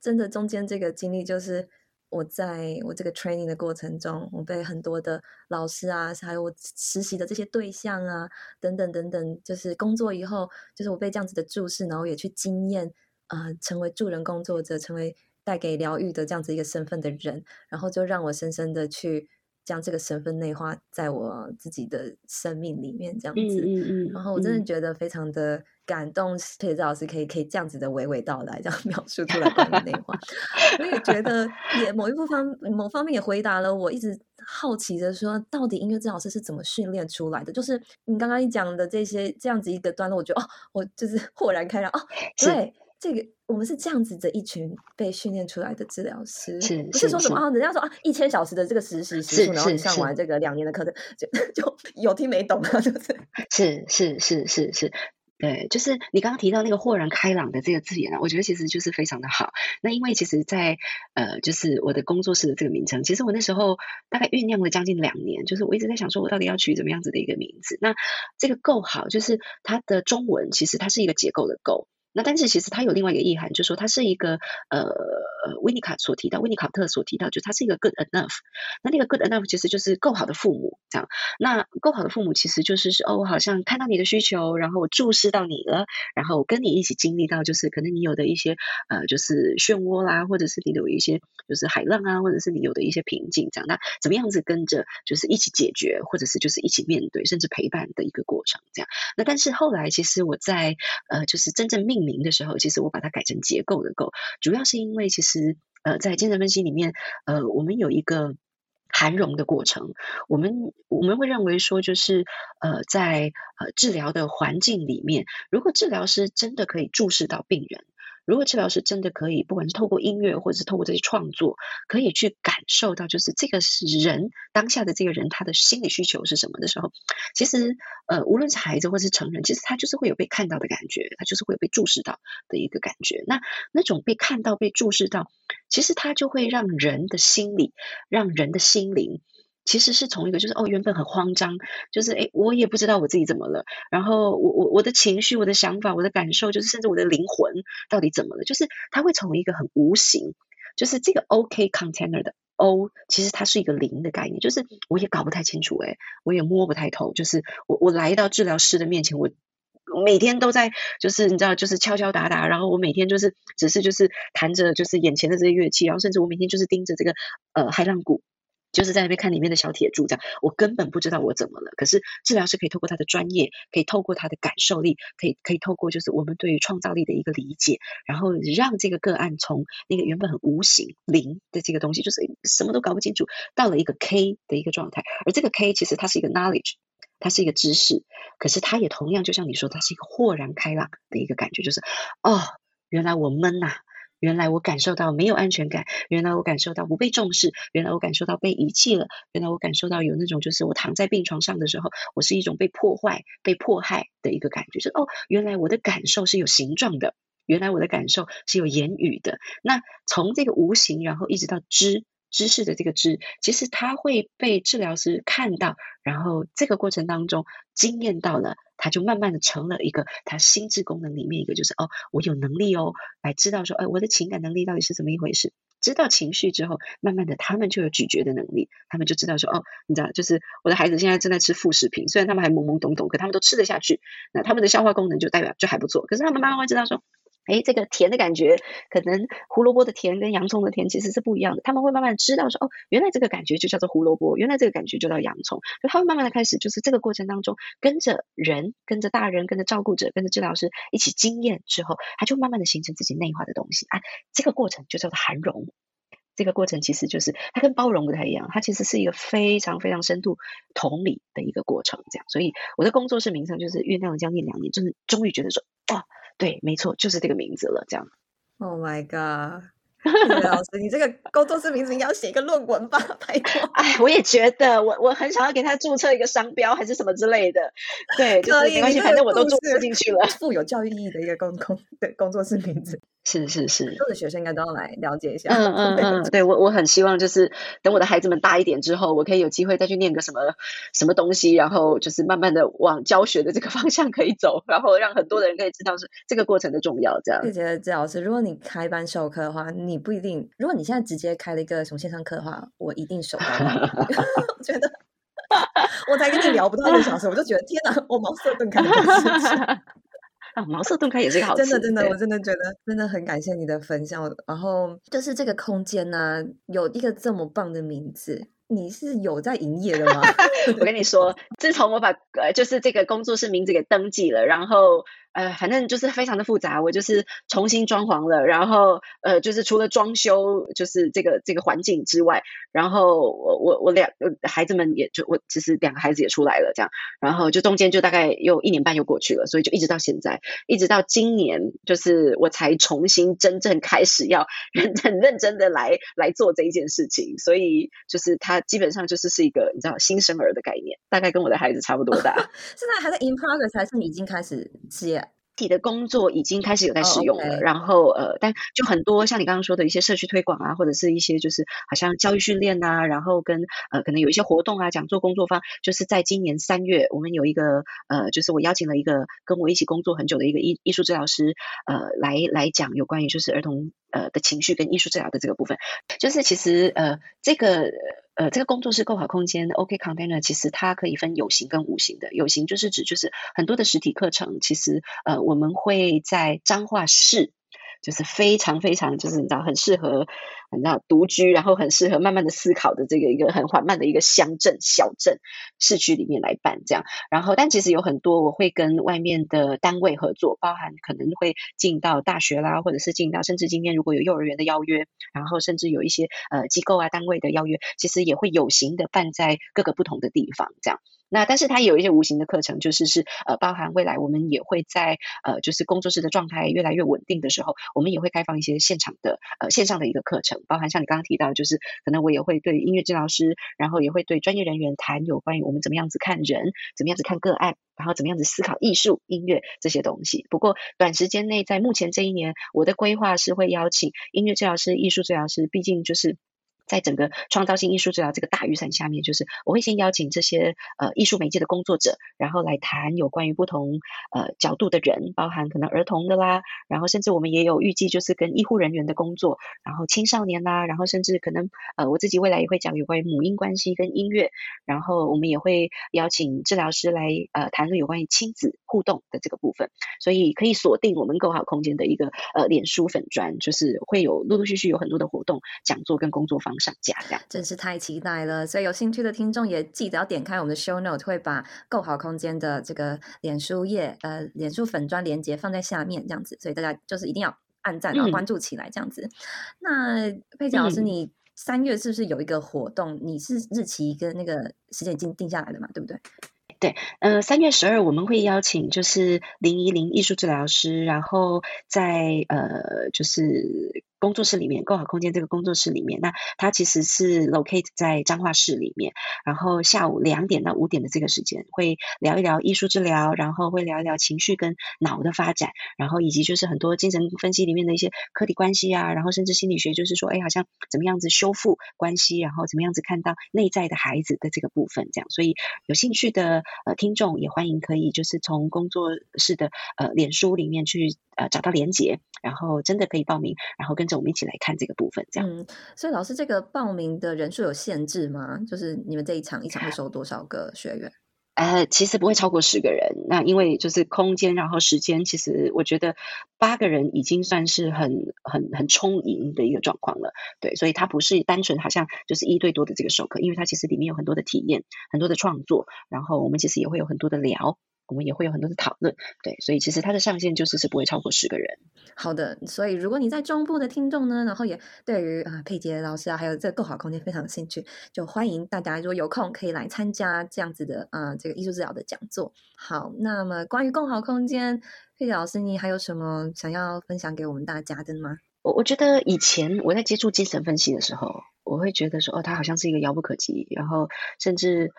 S1: 真的中间这个经历，就是我在我这个 training 的过程中，我被很多的老师啊，还有我实习的这些对象啊，等等等等，就是工作以后，就是我被这样子的注视，然后也去经验，呃，成为助人工作者，成为带给疗愈的这样子一个身份的人，然后就让我深深的去。将这个身份内化在我自己的生命里面，这样子，嗯嗯嗯、然后我真的觉得非常的感动。佩子老师可以可以这样子的娓娓道来，这样 描述出来关于内化，我也觉得也某一部分某方面也回答了我一直好奇的说，到底音乐治疗师是怎么训练出来的？就是你刚刚一讲的这些这样子一个段落，我觉得哦，我就是豁然开朗哦，对。这个我们是这样子的一群被训练出来的治疗师，是不是说什么啊？人家说啊，一千小时的这个实习时数，然后你上完这个两年的课程，就就有听没懂啊？就是
S2: 是是是是是，对，就是你刚刚提到那个豁然开朗的这个字眼啊，我觉得其实就是非常的好。那因为其实在，在呃，就是我的工作室的这个名称，其实我那时候大概酝酿了将近两年，就是我一直在想说，我到底要取怎么样子的一个名字？那这个够好，就是它的中文其实它是一个结构的构。那但是其实它有另外一个意涵，就是说它是一个呃，温尼卡所提到，温尼考特所提到，就是它是一个 good enough。那那个 good enough 其实就是够好的父母，这样。那够好的父母其实就是说哦，我好像看到你的需求，然后我注视到你了，然后我跟你一起经历到，就是可能你有的一些呃，就是漩涡啦，或者是你有一些就是海浪啊，或者是你有的一些瓶颈，这样。那怎么样子跟着就是一起解决，或者是就是一起面对，甚至陪伴的一个过程，这样。那但是后来其实我在呃，就是真正命名的时候，其实我把它改成结构的构，主要是因为其实呃，在精神分析里面，呃，我们有一个涵容的过程，我们我们会认为说，就是呃，在呃治疗的环境里面，如果治疗师真的可以注视到病人。如果治疗师真的可以，不管是透过音乐，或者是透过这些创作，可以去感受到，就是这个是人当下的这个人他的心理需求是什么的时候，其实呃，无论是孩子或是成人，其实他就是会有被看到的感觉，他就是会有被注视到的一个感觉。那那种被看到、被注视到，其实他就会让人的心理，让人的心灵。其实是从一个就是哦，原本很慌张，就是诶，我也不知道我自己怎么了，然后我我我的情绪、我的想法、我的感受，就是甚至我的灵魂到底怎么了？就是它会从一个很无形，就是这个 OK container 的 O，其实它是一个零的概念，就是我也搞不太清楚，诶，我也摸不太透，就是我我来到治疗师的面前，我每天都在就是你知道，就是敲敲打打，然后我每天就是只是就是弹着就是眼前的这些乐器，然后甚至我每天就是盯着这个呃海浪鼓。就是在那边看里面的小铁柱，这样我根本不知道我怎么了。可是治疗师可以透过他的专业，可以透过他的感受力，可以可以透过就是我们对于创造力的一个理解，然后让这个个案从那个原本很无形零的这个东西，就是什么都搞不清楚，到了一个 K 的一个状态。而这个 K 其实它是一个 knowledge，它是一个知识，可是它也同样就像你说，它是一个豁然开朗的一个感觉，就是哦，原来我闷呐、原来我感受到没有安全感，原来我感受到不被重视，原来我感受到被遗弃了，原来我感受到有那种就是我躺在病床上的时候，我是一种被破坏、被迫害的一个感觉，就是哦，原来我的感受是有形状的，原来我的感受是有言语的。那从这个无形，然后一直到知。知识的这个知，其实他会被治疗师看到，然后这个过程当中惊艳到了，他就慢慢的成了一个他心智功能里面一个，就是哦，我有能力哦，来知道说，哎，我的情感能力到底是怎么一回事。知道情绪之后，慢慢的他们就有咀嚼的能力，他们就知道说，哦，你知道，就是我的孩子现在正在吃副食品，虽然他们还懵懵懂懂，可他们都吃得下去，那他们的消化功能就代表就还不错。可是他们慢慢会知道说。哎，这个甜的感觉，可能胡萝卜的甜跟洋葱的甜其实是不一样的。他们会慢慢知道说，哦，原来这个感觉就叫做胡萝卜，原来这个感觉就叫洋葱。就他会慢慢的开始，就是这个过程当中，跟着人、跟着大人、跟着照顾者、跟着治疗师一起经验之后，他就慢慢的形成自己内化的东西。啊，这个过程就叫做涵容。这个过程其实就是它跟包容不太一样，它其实是一个非常非常深度同理的一个过程。这样，所以我的工作室名称就是酝酿了将近两年，就是终于觉得说，哇。对，没错，就是这个名字了。这样。
S1: Oh my god，老师，你这个工作室名字应该要写一个论文吧？拜托。
S2: 哎，我也觉得，我我很想要给他注册一个商标，还是什么之类的。对，就是没关系，反正我都注册进去了。
S1: 富有教育意义的一个工工对工作室名字。
S2: 是 是是，
S1: 所有的学生应该都要来了解一下。
S2: 嗯嗯嗯，对我我很希望就是等我的孩子们大一点之后，我可以有机会再去念个什么什么东西，然后就是慢慢的往教学的这个 方向可以走，然后让很多的人可以知道是这个过程的重要。这样。谢谢
S1: 赵老师，如果你开班授课的话，你不一定；如果你现在直接开了一个什么线上课的话，我一定手到。我觉得我才跟你聊不到一个小时，我就觉得天哪，我茅塞顿开。
S2: 啊，茅塞顿开也是一个好
S1: 真的真的，我真的觉得真的很感谢你的分享。然后就是这个空间呢、啊，有一个这么棒的名字，你是有在营业的吗？
S2: 我跟你说，自从我把呃就是这个工作室名字给登记了，然后。呃，反正就是非常的复杂，我就是重新装潢了，然后呃，就是除了装修，就是这个这个环境之外，然后我我我两孩子们也就我其实两个孩子也出来了，这样，然后就中间就大概又一年半又过去了，所以就一直到现在，一直到今年，就是我才重新真正开始要认很认真的来来做这一件事情，所以就是它基本上就是是一个你知道新生儿的概念，大概跟我的孩子差不多大。
S1: 现在还在 in progress 还是你已经开始接？
S2: 体的工作已经开始有在使用了，oh. 然后呃，但就很多像你刚刚说的一些社区推广啊，或者是一些就是好像教育训练啊，然后跟呃可能有一些活动啊、讲座、工作坊，就是在今年三月，我们有一个呃，就是我邀请了一个跟我一起工作很久的一个艺艺术治疗师，呃，来来讲有关于就是儿童呃的情绪跟艺术治疗的这个部分，就是其实呃这个。呃，这个工作室构好空间，OK Container，其实它可以分有形跟无形的。有形就是指就是很多的实体课程，其实呃我们会在彰化市。就是非常非常，就是你知道，很适合你知道独居，然后很适合慢慢的思考的这个一个很缓慢的一个乡镇小镇市区里面来办这样。然后，但其实有很多我会跟外面的单位合作，包含可能会进到大学啦，或者是进到甚至今天如果有幼儿园的邀约，然后甚至有一些呃机构啊单位的邀约，其实也会有形的办在各个不同的地方这样。那但是它也有一些无形的课程，就是是呃包含未来我们也会在呃就是工作室的状态越来越稳定的时候，我们也会开放一些现场的呃线上的一个课程，包含像你刚刚提到，就是可能我也会对音乐治疗师，然后也会对专业人员谈有关于我们怎么样子看人，怎么样子看个案，然后怎么样子思考艺术音乐这些东西。不过短时间内在目前这一年，我的规划是会邀请音乐治疗师、艺术治疗师，毕竟就是。在整个创造性艺术治疗这个大雨伞下面，就是我会先邀请这些呃艺术媒介的工作者，然后来谈有关于不同呃角度的人，包含可能儿童的啦，然后甚至我们也有预计就是跟医护人员的工作，然后青少年啦，然后甚至可能呃我自己未来也会讲有关于母婴关系跟音乐，然后我们也会邀请治疗师来呃谈论有关于亲子互动的这个部分，所以可以锁定我们构好空间的一个呃脸书粉专，就是会有陆陆续续有很多的活动、讲座跟工作坊。上架这样，
S1: 真是太期待了！所以有兴趣的听众也记得要点开我们的 show note，会把购好空间的这个脸书页呃脸书粉砖连接放在下面，这样子，所以大家就是一定要按赞，然后关注起来，这样子。嗯、那佩姐老师，你三月是不是有一个活动？嗯、你是日期跟那个时间已经定下来了嘛？对不对？
S2: 对，呃，三月十二我们会邀请就是林怡林艺术治疗师，然后在呃就是。工作室里面，构好空间这个工作室里面，那它其实是 locate 在彰化市里面。然后下午两点到五点的这个时间，会聊一聊艺术治疗，然后会聊一聊情绪跟脑的发展，然后以及就是很多精神分析里面的一些客体关系啊，然后甚至心理学，就是说，哎，好像怎么样子修复关系，然后怎么样子看到内在的孩子的这个部分，这样。所以有兴趣的呃听众也欢迎可以就是从工作室的呃脸书里面去呃找到连结，然后真的可以报名，然后跟着。着我们一起来看这个部分，这样。
S1: 嗯，所以老师，这个报名的人数有限制吗？就是你们这一场一场会收多少个学员？
S2: 呃，其实不会超过十个人。那因为就是空间，然后时间，其实我觉得八个人已经算是很很很充盈的一个状况了。对，所以它不是单纯好像就是一对多的这个授课，因为它其实里面有很多的体验，很多的创作，然后我们其实也会有很多的聊。我们也会有很多的讨论，对，所以其实它的上限就是是不会超过十个人。
S1: 好的，所以如果你在中部的听众呢，然后也对于啊佩杰老师啊，还有这个更好空间非常有兴趣，就欢迎大家如果有空可以来参加这样子的啊这个艺术治疗的讲座。好，那么关于更好空间，佩杰老师你还有什么想要分享给我们大家的吗？
S2: 我我觉得以前我在接触精神分析的时候，我会觉得说哦，它好像是一个遥不可及，然后甚至。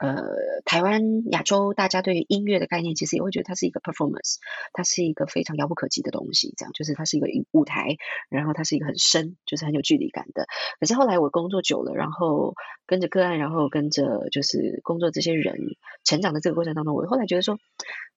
S2: 呃，台湾、亚洲，大家对于音乐的概念，其实也会觉得它是一个 performance，它是一个非常遥不可及的东西。这样，就是它是一个舞台，然后它是一个很深，就是很有距离感的。可是后来我工作久了，然后跟着个案，然后跟着就是工作这些人成长的这个过程当中，我后来觉得说，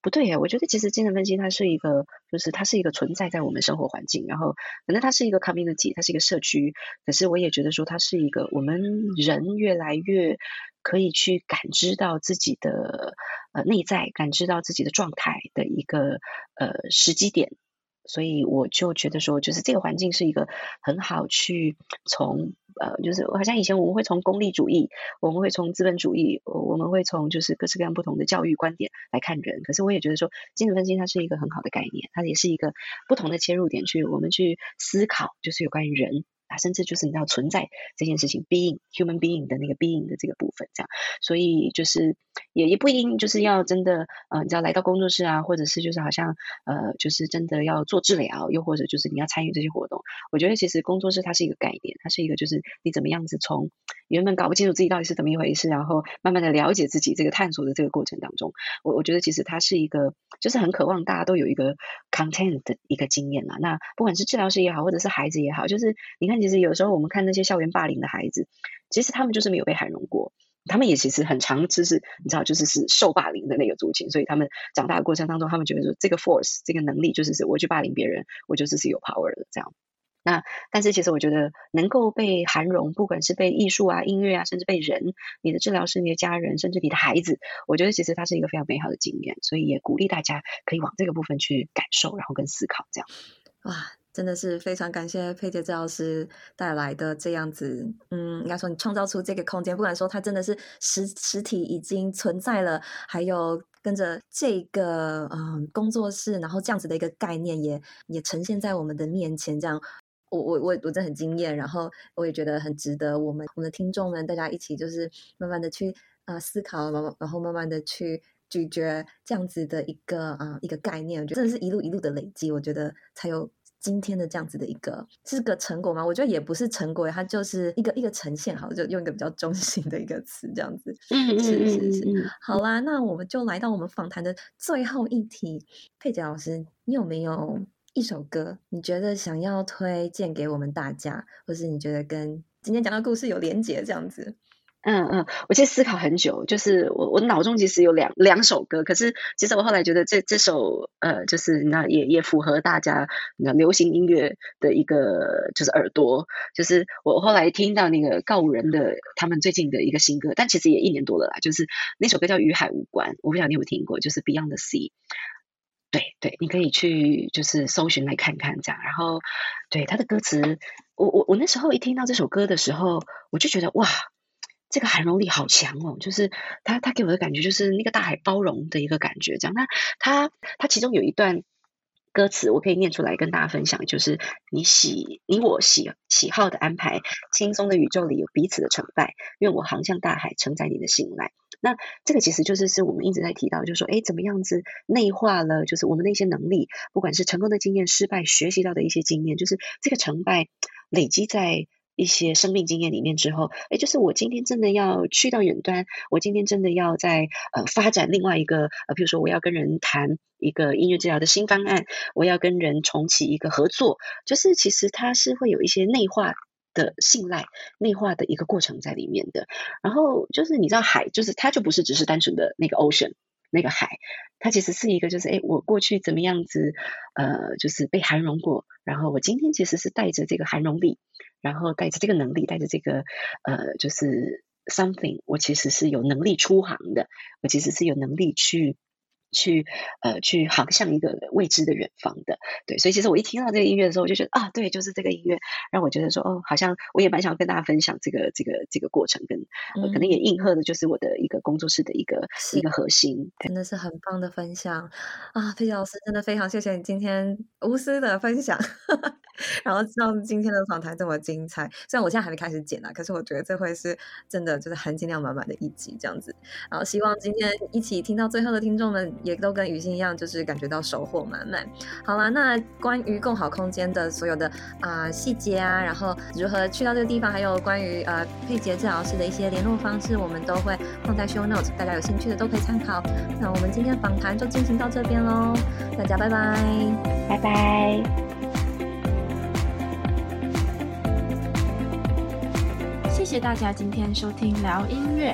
S2: 不对耶，我觉得其实精神分析它是一个，就是它是一个存在在我们生活环境，然后可能它是一个 community，它是一个社区。可是我也觉得说，它是一个我们人越来越。可以去感知到自己的呃内在，感知到自己的状态的一个呃时机点，所以我就觉得说，就是这个环境是一个很好去从呃，就是好像以前我们会从功利主义，我们会从资本主义，我们会从就是各式各样不同的教育观点来看人，可是我也觉得说，精神分析它是一个很好的概念，它也是一个不同的切入点去我们去思考，就是有关于人。甚至就是你要存在这件事情，being human being 的那个 being 的这个部分，这样，所以就是也也不一定就是要真的呃，你知道来到工作室啊，或者是就是好像呃，就是真的要做治疗，又或者就是你要参与这些活动。我觉得其实工作室它是一个概念，它是一个就是你怎么样子从原本搞不清楚自己到底是怎么一回事，然后慢慢的了解自己这个探索的这个过程当中，我我觉得其实它是一个就是很渴望大家都有一个 content 的一个经验啊。那不管是治疗师也好，或者是孩子也好，就是你看。其实有时候我们看那些校园霸凌的孩子，其实他们就是没有被涵容过，他们也其实很常就是你知道，就是是受霸凌的那个族群，所以他们长大的过程当中，他们觉得说这个 force 这个能力就是是我去霸凌别人，我就是是有 power 的这样。那但是其实我觉得能够被涵容，不管是被艺术啊、音乐啊，甚至被人，你的治疗师、你的家人，甚至你的孩子，我觉得其实它是一个非常美好的经验，所以也鼓励大家可以往这个部分去感受，然后跟思考这样。
S1: 哇。真的是非常感谢佩杰治疗师带来的这样子，嗯，应该说你创造出这个空间，不管说它真的是实实体已经存在了，还有跟着这个嗯工作室，然后这样子的一个概念也也呈现在我们的面前，这样我我我我真的很惊艳，然后我也觉得很值得我们我们的听众们大家一起就是慢慢的去啊、呃、思考，然后然后慢慢的去咀嚼这样子的一个啊、呃、一个概念，我觉得真的是一路一路的累积，我觉得才有。今天的这样子的一个是个成果吗？我觉得也不是成果，它就是一个一个呈现，好，就用一个比较中性的一个词，这样子。嗯是是是。好啦，那我们就来到我们访谈的最后一题，佩姐老师，你有没有一首歌，你觉得想要推荐给我们大家，或是你觉得跟今天讲的故事有连结这样子？
S2: 嗯嗯，我其实思考很久，就是我我脑中其实有两两首歌，可是其实我后来觉得这这首呃，就是那也也符合大家那流行音乐的一个就是耳朵，就是我后来听到那个告五人的他们最近的一个新歌，但其实也一年多了啦，就是那首歌叫《与海无关》，我不晓得你有没有听过，就是 Beyond the Sea。对，你可以去就是搜寻来看看这样，然后对他的歌词，我我我那时候一听到这首歌的时候，我就觉得哇。这个含容力好强哦，就是他他给我的感觉就是那个大海包容的一个感觉，这样。那他他其中有一段歌词，我可以念出来跟大家分享，就是你喜你我喜喜好的安排，轻松的宇宙里有彼此的成败，愿我航向大海，承载你的信赖。那这个其实就是是我们一直在提到，就是说，哎，怎么样子内化了，就是我们的一些能力，不管是成功的经验、失败学习到的一些经验，就是这个成败累积在。一些生命经验里面之后，诶，就是我今天真的要去到远端，我今天真的要在呃发展另外一个呃，比如说我要跟人谈一个音乐治疗的新方案，我要跟人重启一个合作，就是其实它是会有一些内化的信赖、内化的一个过程在里面的。然后就是你知道海，就是它就不是只是单纯的那个 ocean。那个海，它其实是一个就是哎，我过去怎么样子，呃，就是被涵容过，然后我今天其实是带着这个涵容力，然后带着这个能力，带着这个呃，就是 something，我其实是有能力出航的，我其实是有能力去。去呃去航向一个未知的远方的，对，所以其实我一听到这个音乐的时候，我就觉得啊，对，就是这个音乐让我觉得说，哦，好像我也蛮想跟大家分享这个这个这个过程，跟、呃、可能也应和的就是我的一个工作室的一个一个核心，
S1: 真的是很棒的分享啊，佩姐老师真的非常谢谢你今天无私的分享，然后让今天的访谈这么精彩。虽然我现在还没开始剪啊，可是我觉得这会是真的就是含金量满满的一集这样子。然后希望今天一起听到最后的听众们。也都跟雨欣一样，就是感觉到收获满满。好了，那关于共好空间的所有的啊细节啊，然后如何去到这个地方，还有关于呃佩杰治疗师的一些联络方式，我们都会放在 show notes，大家有兴趣的都可以参考。那我们今天访谈就进行到这边喽，大家拜拜，
S2: 拜拜。
S3: 谢谢大家今天收听聊音乐。